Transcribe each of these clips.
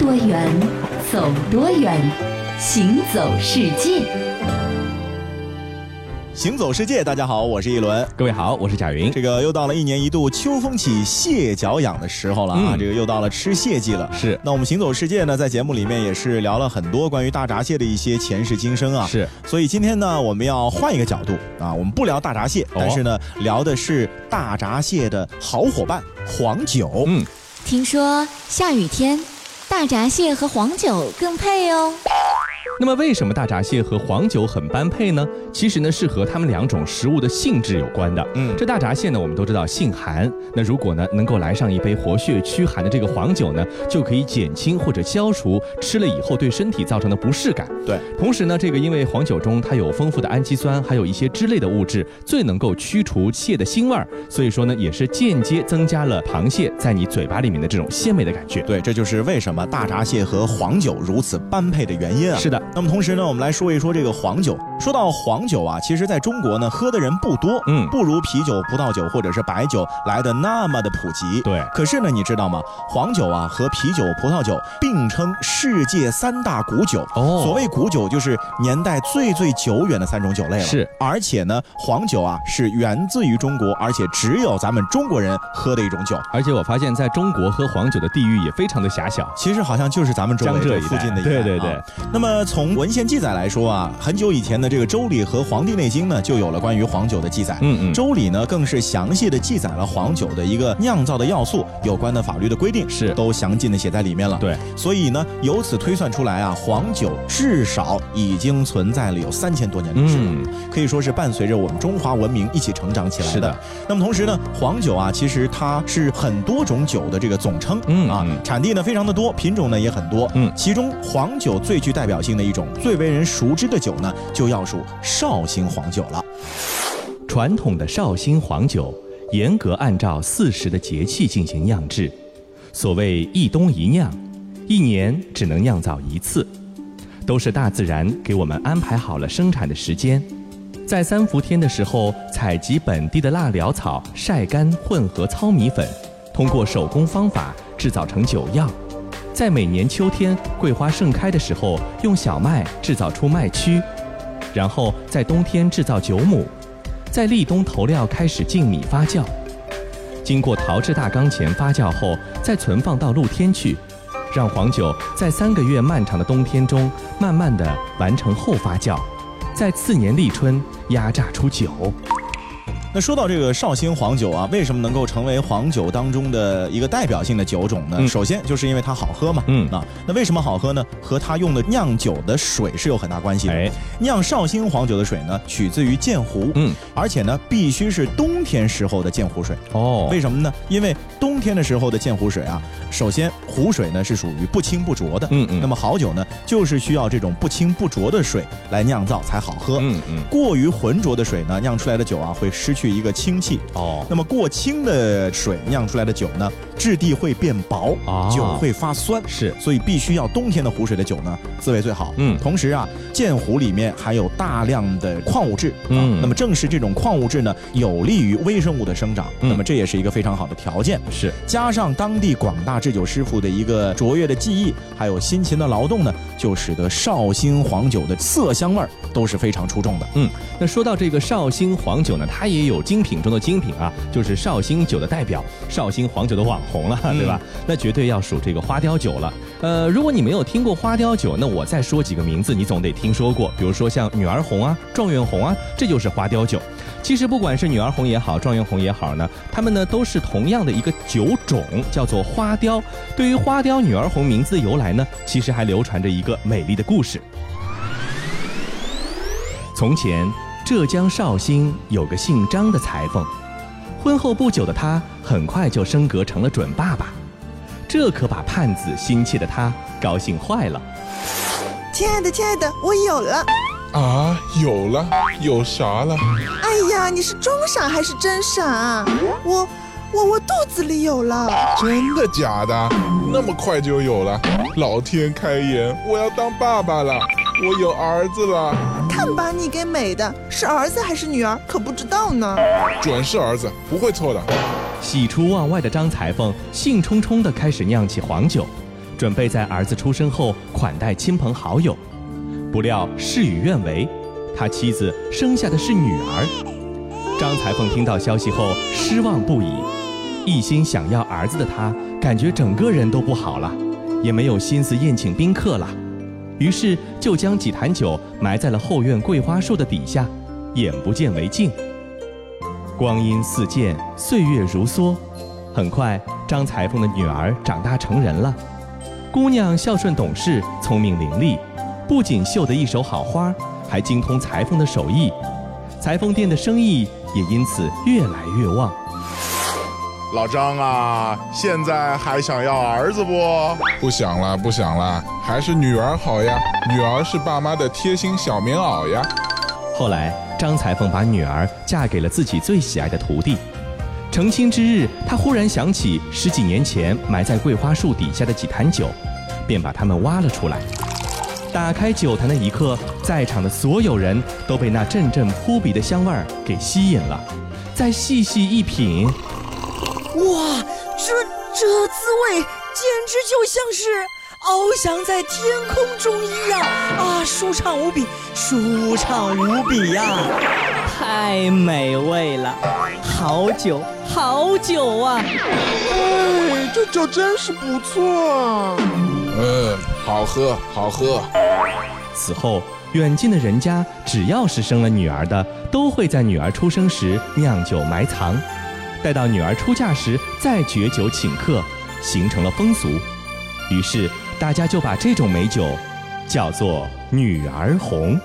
多远，走多远，行走世界。行走世界，大家好，我是一轮。各位好，我是贾云。这个又到了一年一度秋风起，蟹脚痒的时候了啊！嗯这个又到了吃蟹季了。是那我们行走世界呢，在节目里面也是聊了很多关于大闸蟹的一些前世今生啊。是，所以今天呢，我们要换一个角度啊，我们不聊大闸蟹，哦但是呢，聊的是大闸蟹的好伙伴黄酒。嗯，听说下雨天，大闸蟹和黄酒更配哦。那么为什么大闸蟹和黄酒很般配呢？其实呢是和它们两种食物的性质有关的。嗯这大闸蟹呢，我们都知道性寒，那如果呢能够来上一杯活血驱寒的这个黄酒呢，就可以减轻或者消除吃了以后对身体造成的不适感。对，同时呢，这个因为黄酒中它有丰富的氨基酸，还有一些脂类的物质，最能够驱除蟹的腥味儿，所以说呢，也是间接增加了螃蟹在你嘴巴里面的这种鲜美的感觉。对，这就是为什么大闸蟹和黄酒如此般配的原因啊。是的，那么同时呢，我们来说一说这个黄酒。说到黄酒啊，其实在中国呢，喝的人不多，嗯不如啤酒、葡萄酒或者是白酒来的那么的普及。对可是呢，你知道吗？黄酒啊和啤酒、葡萄酒并称世界三大古酒。哦所谓古酒，就是年代最最久远的三种酒类了。是，而且呢，黄酒啊是源自于中国，而且只有咱们中国人喝的一种酒。而且我发现，在中国喝黄酒的地域也非常的狭小。其实好像就是咱们周围江浙一带这附近的一带对对对啊那么从文献记载来说啊，很久以前的这个《周礼》和《黄帝内经》呢，就有了关于黄酒的记载。嗯嗯周礼》呢更是详细的记载了黄酒的一个酿造的要素，有关的法律的规定是都详尽的写在里面了。对，所以呢，由此推算出来啊，黄酒至少已经存在了有三千多年历史了。嗯可以说是伴随着我们中华文明一起成长起来的。是的那么同时呢，黄酒啊，其实它是很多种酒的这个总称，啊嗯啊，产地呢非常的多，品种呢也很多，嗯其中黄酒最具代表性的一种、最为人熟知的酒呢，就要数绍兴黄酒了。传统的绍兴黄酒严格按照四时的节气进行酿制，所谓一冬一酿，一年只能酿造一次，都是大自然给我们安排好了生产的时间。在三伏天的时候，采集本地的腊寮草，晒干混合糙米粉，通过手工方法制造成酒药。在每年秋天桂花盛开的时候，用小麦制造出麦曲，然后在冬天制造酒母，在立冬投料开始浸米发酵，经过陶制大缸前发酵后，再存放到露天去，让黄酒在三个月漫长的冬天中，慢慢的完成后发酵，在次年立春压榨出酒。那说到这个绍兴黄酒啊，为什么能够成为黄酒当中的一个代表性的酒种呢？嗯首先就是因为它好喝嘛。嗯啊，那为什么好喝呢？和它用的酿酒的水是有很大关系的。哎，酿绍兴黄酒的水呢，取自于鉴湖，嗯，而且呢，必须是冬天时候的鉴湖水。哦为什么呢？因为冬天的时候的鉴湖水啊，首先湖水呢是属于不清不浊的，嗯嗯那么好酒呢，就是需要这种不清不浊的水来酿造才好喝。嗯嗯，过于浑浊的水呢，酿出来的酒啊会失去一个氢气。哦，那么过氢的水酿出来的酒呢，质地会变薄，啊酒会发酸。是所以必须要冬天的湖水的酒呢，滋味最好。嗯同时啊，鉴湖里面含有大量的矿物质，啊嗯那么正是这种矿物质呢，有利于微生物的生长，嗯那么这也是一个非常好的条件。是，加上当地广大制酒师傅的一个卓越的技艺，还有辛勤的劳动呢，就使得绍兴黄酒的色香味儿都是非常出众的。嗯，那说到这个绍兴黄酒呢，它也有精品中的精品啊，就是绍兴酒的代表，绍兴黄酒的网红了，嗯对吧？那绝对要数这个花雕酒了。呃，如果你没有听过花雕酒，那我再说几个名字，你总得听说过，比如说像女儿红啊、状元红啊，这就是花雕酒。其实不管是女儿红也好，状元红也好呢，它们呢都是同样的一个酒种，叫做花雕。对于花雕女儿红名字的由来呢，其实还流传着一个美丽的故事。从前，浙江绍兴有个姓张的裁缝，婚后不久的他很快就升格成了准爸爸，这可把盼子心切的他高兴坏了。亲爱的，亲爱的，我有了！啊，有了，有啥了？哎呀，你是装傻还是真傻啊？我我我肚子里有了！真的假的？那么快就有了？老天开眼，我要当爸爸了，我有儿子了，看把你给美的，是儿子还是女儿可不知道呢。准是儿子，不会错的。喜出望外的张裁缝兴冲冲地开始酿起黄酒，准备在儿子出生后款待亲朋好友。不料事与愿违，他妻子生下的是女儿。张裁缝听到消息后失望不已，一心想要儿子的他，感觉整个人都不好了，也没有心思宴请宾客了。于是就将几坛酒埋在了后院桂花树的底下，眼不见为净。光阴似箭，岁月如梭，很快张裁缝的女儿长大成人了。姑娘孝顺懂事，聪明伶俐，不仅绣得一手好花，还精通裁缝的手艺，裁缝店的生意也因此越来越旺。老张啊，现在还想要儿子不？不想了，不想了，还是女儿好呀。女儿是爸妈的贴心小棉袄呀。后来，张裁缝把女儿嫁给了自己最喜爱的徒弟。成亲之日，他忽然想起十几年前埋在桂花树底下的几坛酒，便把它们挖了出来。打开酒坛的一刻，在场的所有人都被那阵阵扑鼻的香味儿给吸引了。再细细一品。哇，这这滋味简直就像是翱翔在天空中一样啊，舒畅无比，舒畅无比呀！太美味了，好酒，好酒啊！哎，这酒真是不错啊！嗯，好喝，好喝。此后，远近的人家只要是生了女儿的，都会在女儿出生时酿酒埋藏。待到女儿出嫁时再绝酒请客，形成了风俗。于是大家就把这种美酒叫做“女儿红”。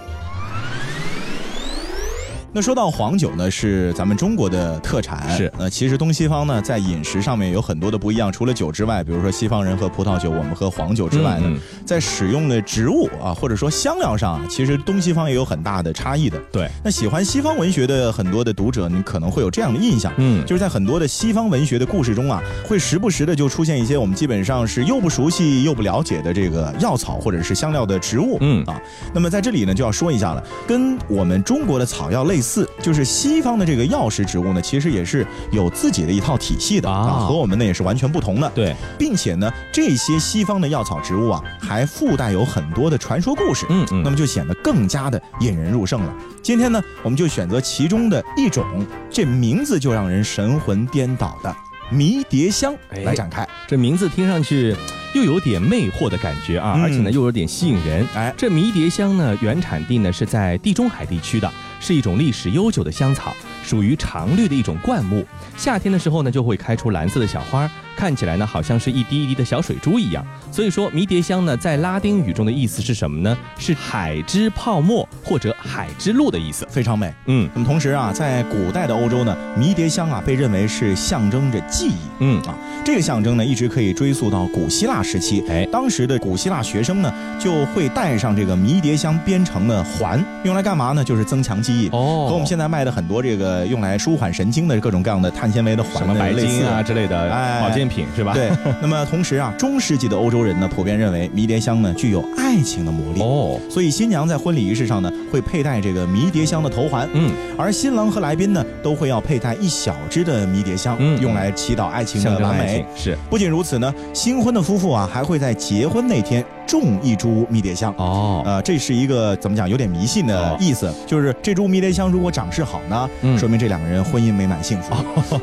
那说到黄酒呢，是咱们中国的特产。是，呃，其实东西方呢，在饮食上面有很多的不一样。除了酒之外，比如说西方人喝葡萄酒，我们喝黄酒之外呢，在使用的植物啊，或者说香料上啊，其实东西方也有很大的差异的。对。那喜欢西方文学的很多的读者，你可能会有这样的印象，嗯，就是在很多的西方文学的故事中啊，会时不时的就出现一些我们基本上是又不熟悉又不了解的这个药草或者是香料的植物，嗯啊。那么在这里呢，就要说一下了，跟我们中国的草药类似，就是西方的这个药食植物呢，其实也是有自己的一套体系的啊，和我们呢也是完全不同的。对，并且呢，这些西方的药草植物啊，还附带有很多的传说故事，嗯嗯，那么就显得更加的引人入胜了。今天呢，我们就选择其中的一种，这名字就让人神魂颠倒的迷迭香来展开。这名字听上去又有点魅惑的感觉啊，嗯而且呢又有点吸引人。哎，这迷迭香呢，原产地呢是在地中海地区的，是一种历史悠久的香草，属于常绿的一种灌木。夏天的时候呢，就会开出蓝色的小花，看起来呢好像是一滴一滴的小水珠一样。所以说，迷迭香呢在拉丁语中的意思是什么呢？是海之泡沫或者海之露的意思。非常美。嗯那么同时啊，在古代的欧洲呢，迷迭香啊被认为是象征着记忆。嗯啊，这个象征呢，一直可以追溯到古希腊时期。哎当时的古希腊学生呢，就会带上这个迷迭香编成的环，用来干嘛呢？就是增强记忆。哦和我们现在卖的很多这个用来舒缓神经的各种各样的碳纤维的环什么白金啊之类的哎保健品是吧？对，那么同时啊，中世纪的欧洲人呢，普遍认为迷迭香呢具有爱情的魔力。哦，所以新娘在婚礼仪式上呢，会佩戴这个迷迭香的头环，嗯，而新郎和来宾呢，都会要佩戴一小支的迷迭香，嗯用来祈祷爱情的完美。是不仅如此呢，新婚的夫妇啊，还会在结婚那天种一株迷迭香。哦，呃，这是一个怎么讲，有点迷信的意思，就是这株迷迭香如果长势好呢，嗯说明这两个人婚姻美满幸福；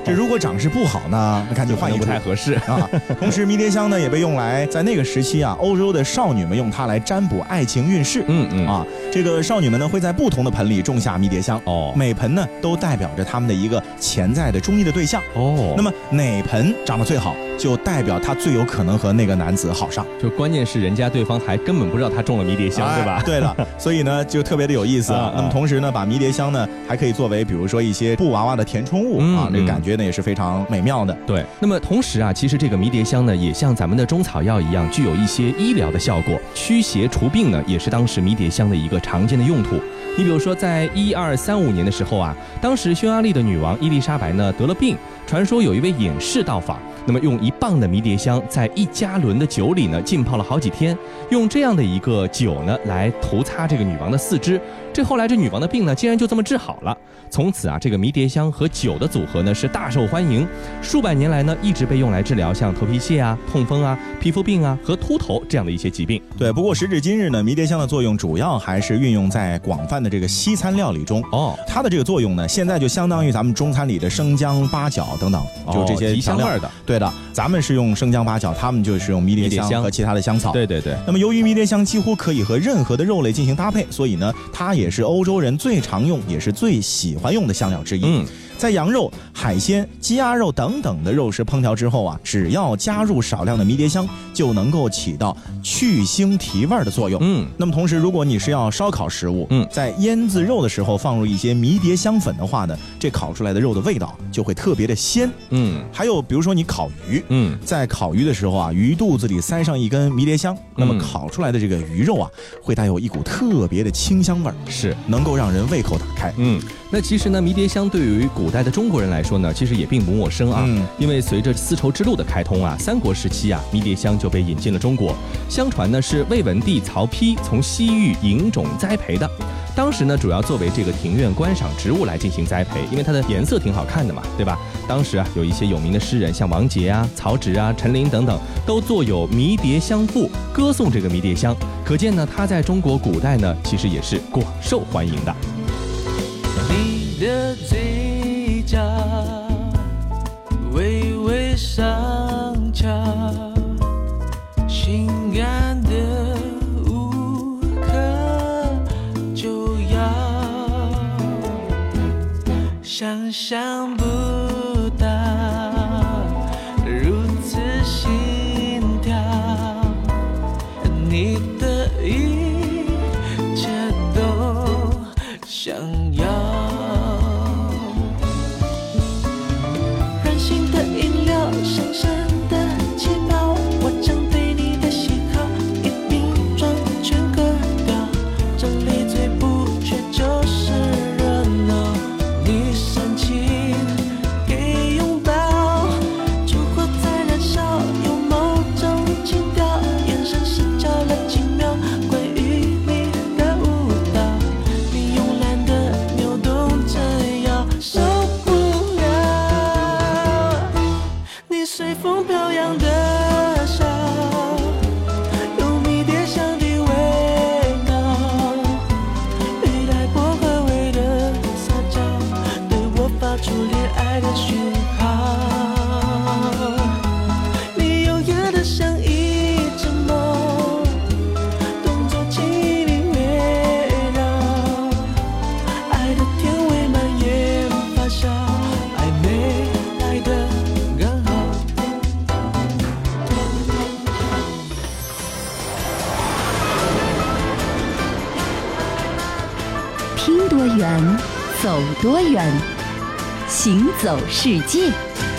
这如果长势不好呢，那赶紧换一株不太合适。啊。同时，迷迭香呢也被用来在那个时期啊，欧洲的少女们用它来占卜爱情运势。嗯嗯啊，这个少女们呢会在不同的盆里种下迷迭香，哦每盆呢都代表着他们的一个潜在的中意的对象。哦，那么哪盆长得最好，就代表他最有可能和那个男子好上，就关键是人家对方还根本不知道他中了迷迭香，对吧哎？对了，所以呢就特别的有意思啊啊那么同时呢，把迷迭香呢还可以作为比如说一些布娃娃的填充物嗯啊，这个嗯感觉呢也是非常美妙的。对，那么同时啊，其实这个迷迭香呢，也像咱们的中草药一样，具有一些医疗的效果，驱邪除病呢，也是当时迷迭香的一个常见的用途。你比如说，在一二三五年的时候啊，当时匈牙利的女王伊丽莎白呢得了病，传说有一位隐士到访，那么用一磅的迷迭香在一加仑的酒里呢浸泡了好几天，用这样的一个酒呢来涂擦这个女王的四肢，这后来这女王的病呢竟然就这么治好了。从此啊，这个迷迭香和酒的组合呢是大受欢迎，数百年来呢一直被用来治疗像头皮屑啊、痛风啊、皮肤病啊和秃头这样的一些疾病。对，不过时至今日呢，迷迭香的作用主要还是运用在广泛的这个西餐料理中。哦，它的这个作用呢，现在就相当于咱们中餐里的生姜、八角等等，就这些提香味儿的。对的，咱们是用生姜、八角，他们就是用迷迭香和其他的香草。对对对。那么由于迷迭香几乎可以和任何的肉类进行搭配，所以呢，它也是欧洲人最常用也是最喜欢用的香料之一。嗯。在羊肉、海鲜、鸡鸭肉等等的肉食烹调之后啊，只要加入少量的迷迭香，就能够起到去腥提味的作用。嗯，那么同时，如果你是要烧烤食物，嗯，在腌制肉的时候放入一些迷迭香粉的话呢，这烤出来的肉的味道就会特别的鲜。嗯，还有比如说你烤鱼，嗯，在烤鱼的时候啊，鱼肚子里塞上一根迷迭香，那么烤出来的这个鱼肉啊，会带有一股特别的清香味儿，是能够让人胃口打开。嗯。那其实呢，迷迭香对于古代的中国人来说呢，其实也并不陌生啊。嗯。因为随着丝绸之路的开通啊，三国时期啊，迷迭香就被引进了中国。相传呢，是魏文帝曹丕从西域引种栽培的。当时呢，主要作为这个庭院观赏植物来进行栽培，因为它的颜色挺好看的嘛，对吧？当时啊，有一些有名的诗人，像王杰啊、曹植啊、陈琳等等，都作有《迷迭香赋》，歌颂这个迷迭香。可见呢，它在中国古代呢，其实也是广受欢迎的。你的嘴走世界。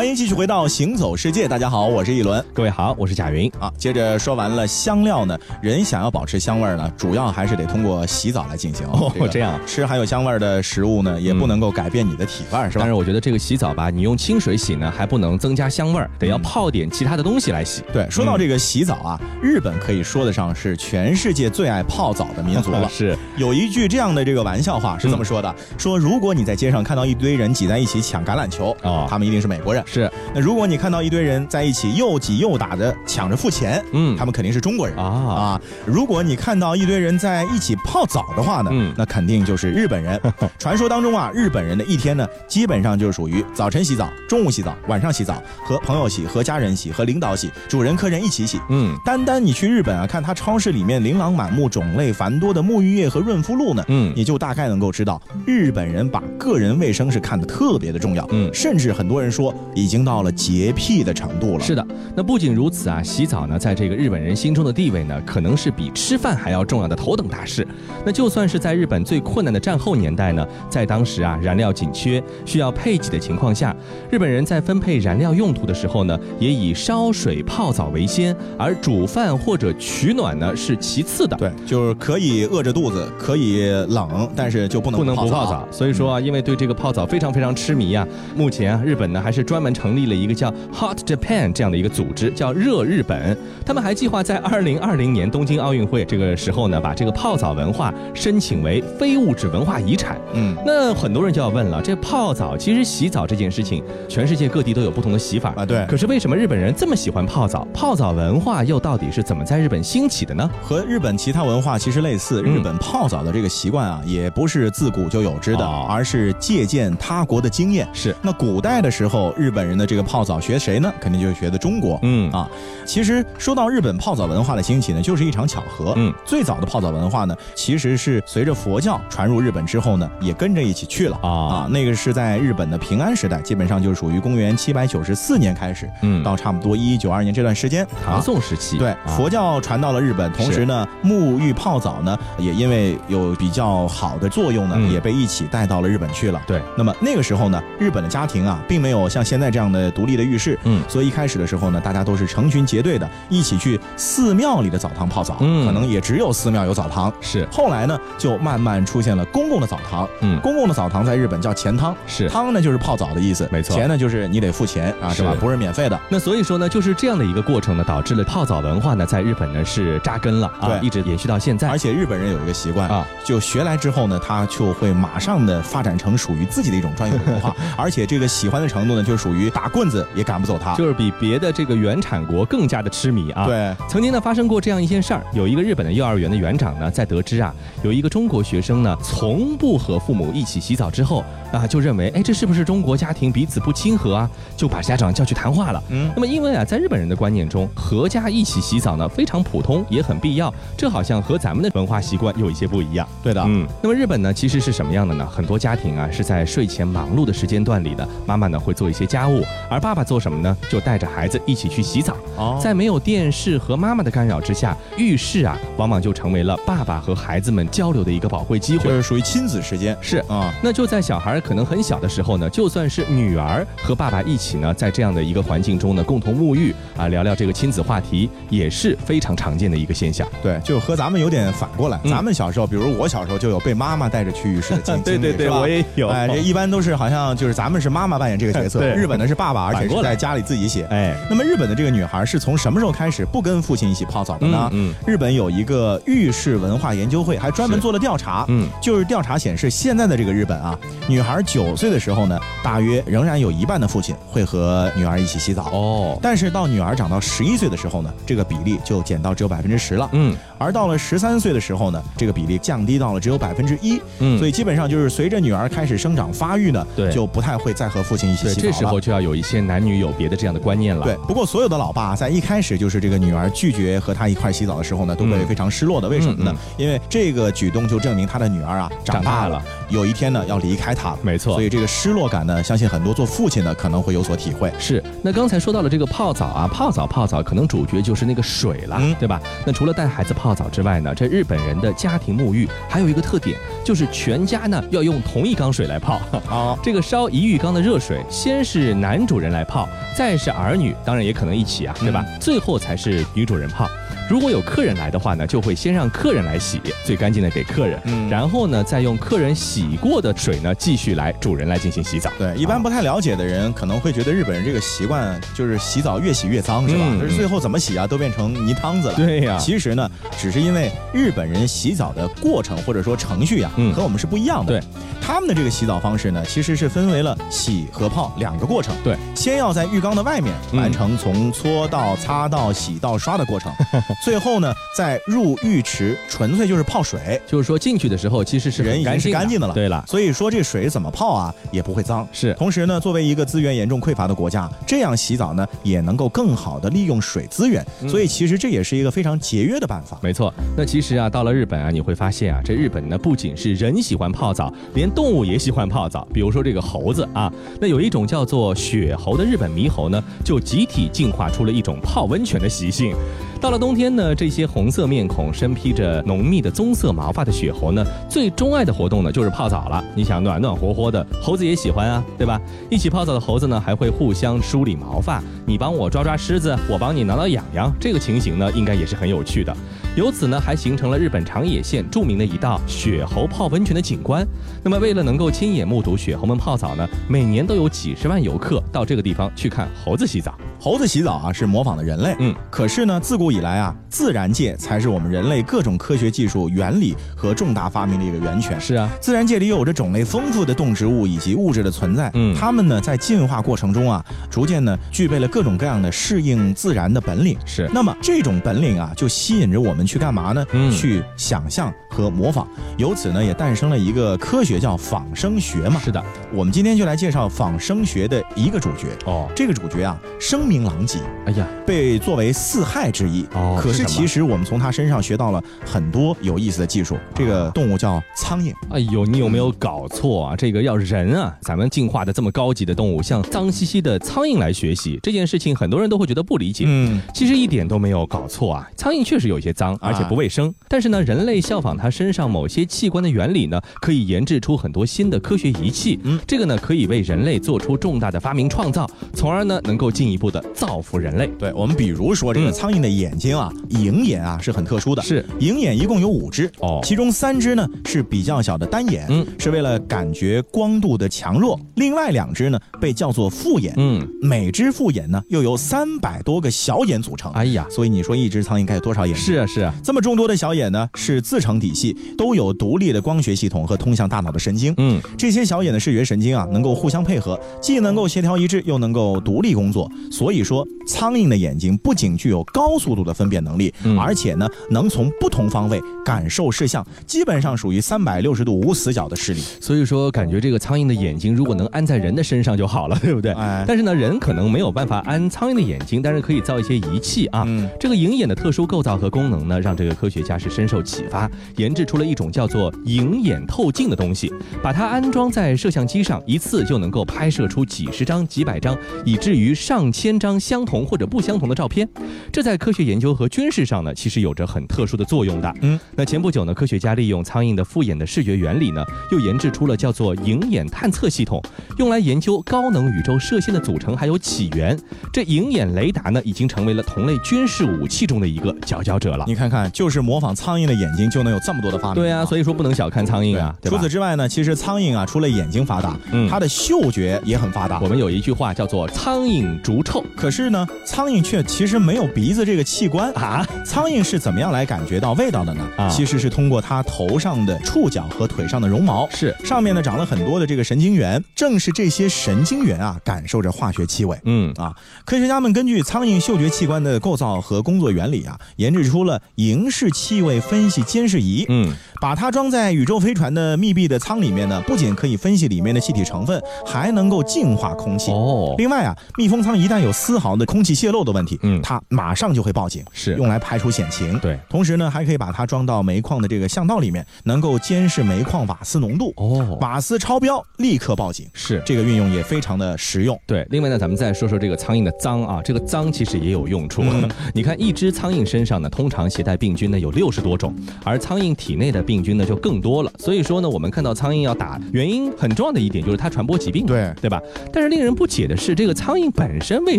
欢迎继续回到《行走世界》，大家好，我是一轮，各位好，我是贾云啊。接着说完了香料呢，人想要保持香味儿呢，主要还是得通过洗澡来进行。哦，这样吃含有香味儿的食物呢，也不能够改变你的体味儿，是吧？但是我觉得这个洗澡吧，你用清水洗呢，还不能增加香味儿，得要泡点其他的东西来洗。对，说到这个洗澡啊，日本可以说得上是全世界最爱泡澡的民族了。是，有一句这样的这个玩笑话是这么说的：说如果你在街上看到一堆人挤在一起抢橄榄球，哦，他们一定是美国人。是，那如果你看到一堆人在一起又挤又打的抢着付钱，嗯，他们肯定是中国人啊啊！如果你看到一堆人在一起泡澡的话呢，嗯，那肯定就是日本人。传说当中啊，日本人的一天呢，基本上就是属于早晨洗澡、中午洗澡、晚上洗澡，和朋友洗、和家人洗、和领导洗、主人客人一起洗。嗯，单单你去日本啊，看他超市里面琳琅满目、种类繁多的沐浴液和润肤露呢，嗯，你就大概能够知道，日本人把个人卫生是看得特别的重要。嗯，甚至很多人说，已经到了洁。癖的程度了。是的，那不仅如此啊，洗澡呢，在这个日本人心中的地位呢，可能是比吃饭还要重要的头等大事。那就算是在日本最困难的战后年代呢，在当时啊，燃料紧缺，需要配给的情况下，日本人在分配燃料用途的时候呢，也以烧水泡澡为先，而煮饭或者取暖呢是其次的。对，就是可以饿着肚子，可以冷，但是就不能不能不泡澡。所以说啊，因为对这个泡澡非常非常痴迷啊，目前啊，日本呢还是专门。们成立了一个叫 Hot Japan 这样的一个组织，叫热日本。他们还计划在二零二零年东京奥运会这个时候呢，把这个泡澡文化申请为非物质文化遗产。嗯，那很多人就要问了，这泡澡其实洗澡这件事情，全世界各地都有不同的洗法啊对可是为什么日本人这么喜欢泡澡？泡澡文化又到底是怎么在日本兴起的呢？和日本其他文化其实类似，嗯日本泡澡的这个习惯啊，也不是自古就有之的，哦而是借鉴他国的经验。是那古代的时候，日本人的这个泡澡学谁呢？肯定就是学的中国。嗯啊，其实说到日本泡澡文化的兴起呢，就是一场巧合。嗯，最早的泡澡文化呢，其实是随着佛教传入日本之后呢，也跟着一起去了。啊啊，那个是在日本的平安时代，基本上就属于公元七百九十四年开始，嗯到差不多一一九二年这段时间，唐啊宋时期，对，啊佛教传到了日本，同时呢，沐浴泡澡呢，也因为有比较好的作用呢，嗯也被一起带到了日本去了。对，那么那个时候呢，日本的家庭啊，并没有像现在这样的独立的浴室，嗯。所以一开始的时候呢，大家都是成群结队的，一起去寺庙里的澡堂泡澡，嗯。可能也只有寺庙有澡堂。是。后来呢，就慢慢出现了公共的澡堂。嗯。公共的澡堂在日本叫钱汤，是。汤呢就是泡澡的意思，没错。钱呢就是你得付钱啊，是。吧？不是免费的。那所以说呢，就是这样的一个过程呢，导致了泡澡文化呢，在日本呢是扎根了啊，对。一直延续到现在。而。且日本人有一个习惯啊，就学来之后呢，他就会马上的发展成属于自己的一种专有文化，而且这个喜欢的程度呢，就属于打棍子也赶不走他。就是比别的这个原产国更加的痴迷啊！，对，曾经呢发生过这样一件事儿，有一个日本的幼儿园的园长呢，在得知啊有一个中国学生呢从不和父母一起洗澡之后啊，就认为哎这是不是中国家庭彼此不亲和啊？就把家长叫去谈话了。嗯那么因为啊在日本人的观念中，合家一起洗澡呢非常普通，也很必要，这好像和咱们的文化习惯有一些不一样。对的，嗯，那么日本呢，其实是什么样的呢？很多家庭啊是在睡前忙碌的时间段里的，妈妈呢会做一些家务，而爸爸做什么呢？就带着孩子一起去洗澡。哦在没有电视和妈妈的干扰之下，浴室啊往往就成为了爸爸和孩子们交流的一个宝贵机会。就是属于亲子时间。是啊，那就在小孩可能很小的时候呢，就算是女儿和爸爸一起呢，在这样的一个环境中呢，共同沐浴啊，聊聊这个亲子话题，也是非常常见的一个现象。对，就和咱们有点反过来。嗯咱们小时候，比如我小时候就有被妈妈带着去浴室的经历，对对对，我也有哎，这一般都是好像就是咱们是妈妈扮演这个角色，对日本的是爸爸，而且是在家里自己洗。哎，那么日本的这个女孩是从什么时候开始不跟父亲一起泡澡的呢？嗯日本有一个浴室文化研究会，还专门做了调查。嗯，就是调查显示，现在的这个日本啊，女孩九岁的时候呢，大约仍然有一半的父亲会和女儿一起洗澡。哦，但是到女儿长到十一岁的时候呢，这个比例就减到只有百分之十了。嗯而到了十三岁的时候呢，这个比例降低到了只有百分之一。嗯，所以基本上就是随着女儿开始生长发育呢，对就不太会再和父亲一起，洗澡了。这时候就要有一些男女有别的这样的观念了。对，不过所有的老爸在一开始就是这个女儿拒绝和他一块洗澡的时候呢，都会嗯非常失落的。为什么呢嗯？因为这个举动就证明他的女儿啊长大了，有一天呢要离开他了。没错所以这个失落感呢，相信很多做父亲的可能会有所体会。是，那刚才说到了这个泡澡啊，泡澡泡澡，可能主角就是那个水了，嗯对吧？那除了带孩子泡澡之外呢，这日本人的家庭沐浴还有一个特点，就是全家呢要用同一缸水来泡。啊，这个烧一浴缸的热水，先是男主人来泡，再是儿女，当然也可能一起啊，对吧？最后才是女主人泡。如果有客人来的话呢，就会先让客人来洗，最干净的给客人，嗯然后呢，再用客人洗过的水呢，继续来主人来进行洗澡。对，一般不太了解的人可能会觉得日本人这个习惯就是洗澡越洗越脏，是吧？嗯可是最后怎么洗啊，都变成泥汤子了。对呀其实呢，只是因为日本人洗澡的过程或者说程序啊，嗯和我们是不一样的。对，他们的这个洗澡方式呢，其实是分为了洗和泡两个过程。对，先要在浴缸的外面嗯完成从搓到擦到洗到刷的过程，最后呢，再入浴池，纯粹就是泡水。就是说进去的时候其实是人已经是干净的了，对了，所以说这水怎么泡啊，也不会脏。是同时呢，作为一个资源严重匮乏的国家，这样洗澡呢，也能够更好的利用水资源。嗯所以其实这也是一个非常节约的办法。没错，那其实啊，到了日本啊，你会发现啊，这日本呢不仅是人喜欢泡澡，连动物也喜欢泡澡。比如说这个猴子啊，那有一种叫做雪猴的日本猕猴呢，就集体进化出了一种泡温泉的习性。到了冬天呢，这些红色面孔、身披着浓密的棕色毛发的雪猴呢，最钟爱的活动呢就是泡澡了。你想暖暖和和的，猴子也喜欢啊，对吧？一起泡澡的猴子呢，还会互相梳理毛发，你帮我抓抓虱子，我帮你挠挠痒痒，这个情形呢，应该也是很有趣的。由此呢，还形成了日本长野县著名的一道雪猴泡温泉的景观。那么，为了能够亲眼目睹雪猴们泡澡呢，每年都有几十万游客到这个地方去看猴子洗澡。猴子洗澡啊，是模仿的人类。嗯，可是呢，自古以来啊，自然界才是我们人类各种科学技术、原理和重大发明的一个源泉。是啊，自然界里有着种类丰富的动植物以及物质的存在。嗯，它们呢，在进化过程中啊，逐渐呢，具备了各种各样的适应自然的本领。是，那么这种本领啊，就吸引着我们去干嘛呢？嗯，去想象和模仿。由此呢，也诞生了一个科学叫仿生学嘛。是的，我们今天就来介绍仿生学的一个主角。哦，这个主角啊，声名狼藉。哎呀，被作为四害之一。哦，可是其实我们从他身上学到了很多有意思的技术。这个动物叫苍蝇。哎呦，你有没有搞错啊？这个要人啊，咱们进化的这么高级的动物，像脏兮兮的苍蝇来学习这件事情，很多人都会觉得不理解。嗯，其实一点都没有搞错啊。苍蝇确实有些脏，而且不卫生。但是呢，人类效仿它身上某些器官的原理呢，可以研制出很多新的科学仪器。嗯，这个呢，可以为人类做出重大的发明创造，从而呢，能够进一步的造福人类。对我们，比如说这个苍蝇的眼睛啊，鹰眼啊是很特殊的。是蝇眼一共有五只哦，其中三只呢是比较小的单眼，嗯，是为了感觉光度的强弱。另外两只呢被叫做复眼，嗯，每只复眼呢又由三百多个小眼组成。哎呀，所以你说一只苍蝇该有多少眼？是啊是啊，这么众多的小眼呢是自成体系，都有独立的光学系统和通向大脑的神经。嗯，这些小眼的视觉神经啊能够互相配合，既能够协调一致，又能够独立工作。所以说，苍蝇的眼睛不仅具有高速度的分辨能力，嗯、而且呢，能从不同方位感受视像，基本上属于三百六十度无死角的视力。所以说，感觉这个苍蝇的眼睛如果能安在人的身上就好了，对不对？哎，但是呢，人可能没有办法安苍蝇的眼睛，但是可以造一些仪器啊。嗯，这个鹰眼的特殊构造和功能呢，让这个科学家是深受启发，研制出了一种叫做鹰眼透镜的东西，把它安装在摄像机上，一次就能够拍摄出几十张、几百张，以至于上千张相同或者不相同的照片。这在科学研究和军事上呢，其实有着很特殊的作用的。嗯，那前不久呢，科学家利用苍蝇的复眼的视觉原理呢，又研制出了叫做鹰眼探测系统，用来研究高能宇宙射线的组成还有起源。这鹰眼雷达呢，已经成为了同类军事武器中的一个佼佼者了。你看看看，就是模仿苍蝇的眼睛，就能有这么多的发明。对啊，所以说不能小看苍蝇啊。除此之外呢，其实苍蝇啊，除了眼睛发达，嗯，它的嗅觉也很发达。我们有一句话叫做“苍蝇逐臭”，可是呢，苍蝇却其实没有鼻子这个器官啊。苍蝇是怎么样来感觉到味道的呢？啊，其实是通过它头上的触角和腿上的绒毛，是上面呢长了很多的这个神经元，正是这些神经元啊，感受着化学气味。嗯啊，科学家们根据苍蝇嗅觉器官的构造和工作原理啊，研制出了蝇式气味分析监视仪。嗯，把它装在宇宙飞船的密闭的舱里面呢，不仅可以分析里面的气体成分，还能够净化空气。哦，另外啊，密封舱一旦有丝毫的空气泄漏的问题，嗯，它马上就会报警，是用来排除险情。对，同时呢，还可以把它装到煤矿的这个巷道里面，能够监视煤矿瓦斯浓度。哦，瓦斯超标立刻报警。是这个运用也非常的实用。对，另外呢，咱们再说说这个苍蝇的脏啊，这个脏其实也有用处。嗯、你看，一只苍蝇身上呢，通常携带病菌呢有六十多种，而苍蝇体内的病菌呢就更多了。所以说呢，我们看到苍蝇要打，原因很重要的一点就是它传播疾病，对对吧？但是令人不解的是，这个苍蝇本身为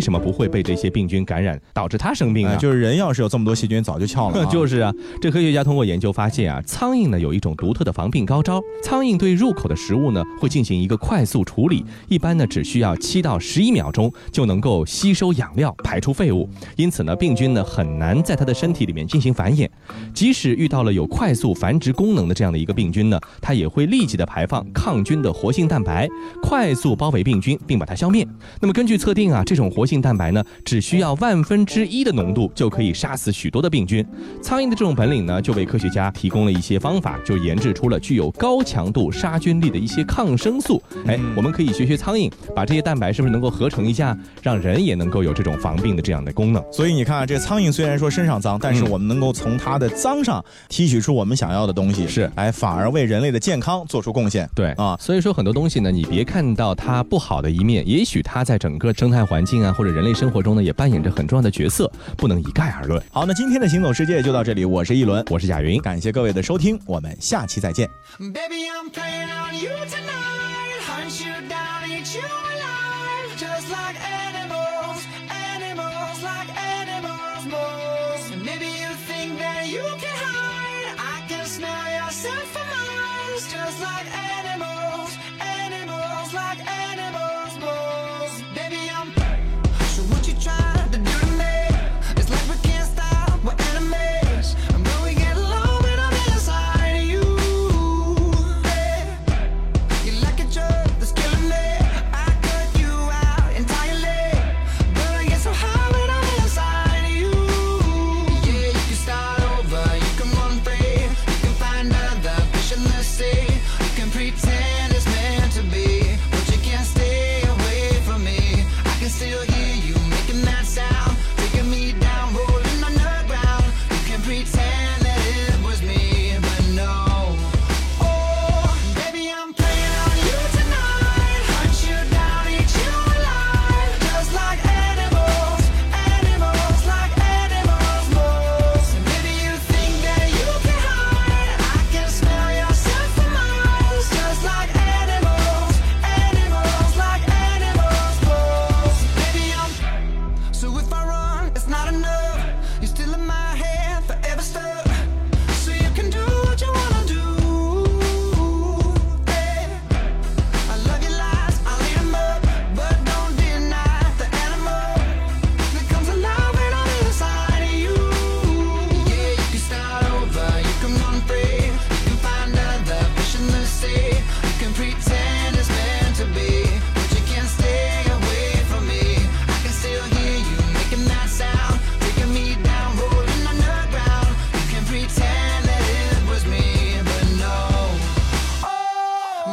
什么不会被这些病菌感染，导致它生病呢？哎、就是人要是有这么多细菌，早就翘了、啊。就是啊，这科学家通过研究发现啊，苍蝇呢有一种独特的防病高招。苍蝇对入口的食物呢会进行一个快速处理，一般呢只需要七到十一秒钟就能够吸收养料、排出废物。因此呢，病菌呢很难在它的身体里面进行繁衍。即使遇到了有快速繁殖功能的这样的一个病菌呢，它也会立即的排放抗菌的活性蛋白，快速包围病菌并把它消灭。那么根据测定啊，这种活性蛋白呢只需要万分之一的浓度就可以杀死许多的病菌。苍蝇的这种本领呢，就为科学家提供了一些方法，就研制出了具有高强度杀菌力的一些抗生素。哎，我们可以学学苍蝇，把这些蛋白是不是能够合成一下，让人也能够有这种防病的这样的功能。所以你看，这苍蝇虽然说身上脏，但是我们能够从它的脏上提取出我们想要的东西，是，哎，反而为人类的健康做出贡献。对啊，所以说很多东西呢，你别看到它不好的一面，也许它在整个生态环境啊或者人类生活中呢，也扮演着很重要的角色，不能一概而论。好，那今天的行走世界就到这里，我是一轮，我是贾云，感谢各位的收听，我们下期再见。Baby, I'm playing on you tonight. Hunt you down, eat you alive. Just like animals, animals, like animals. you can hide. I can smell yourself for miles, just like animals, animals like animals.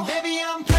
Baby, I'm.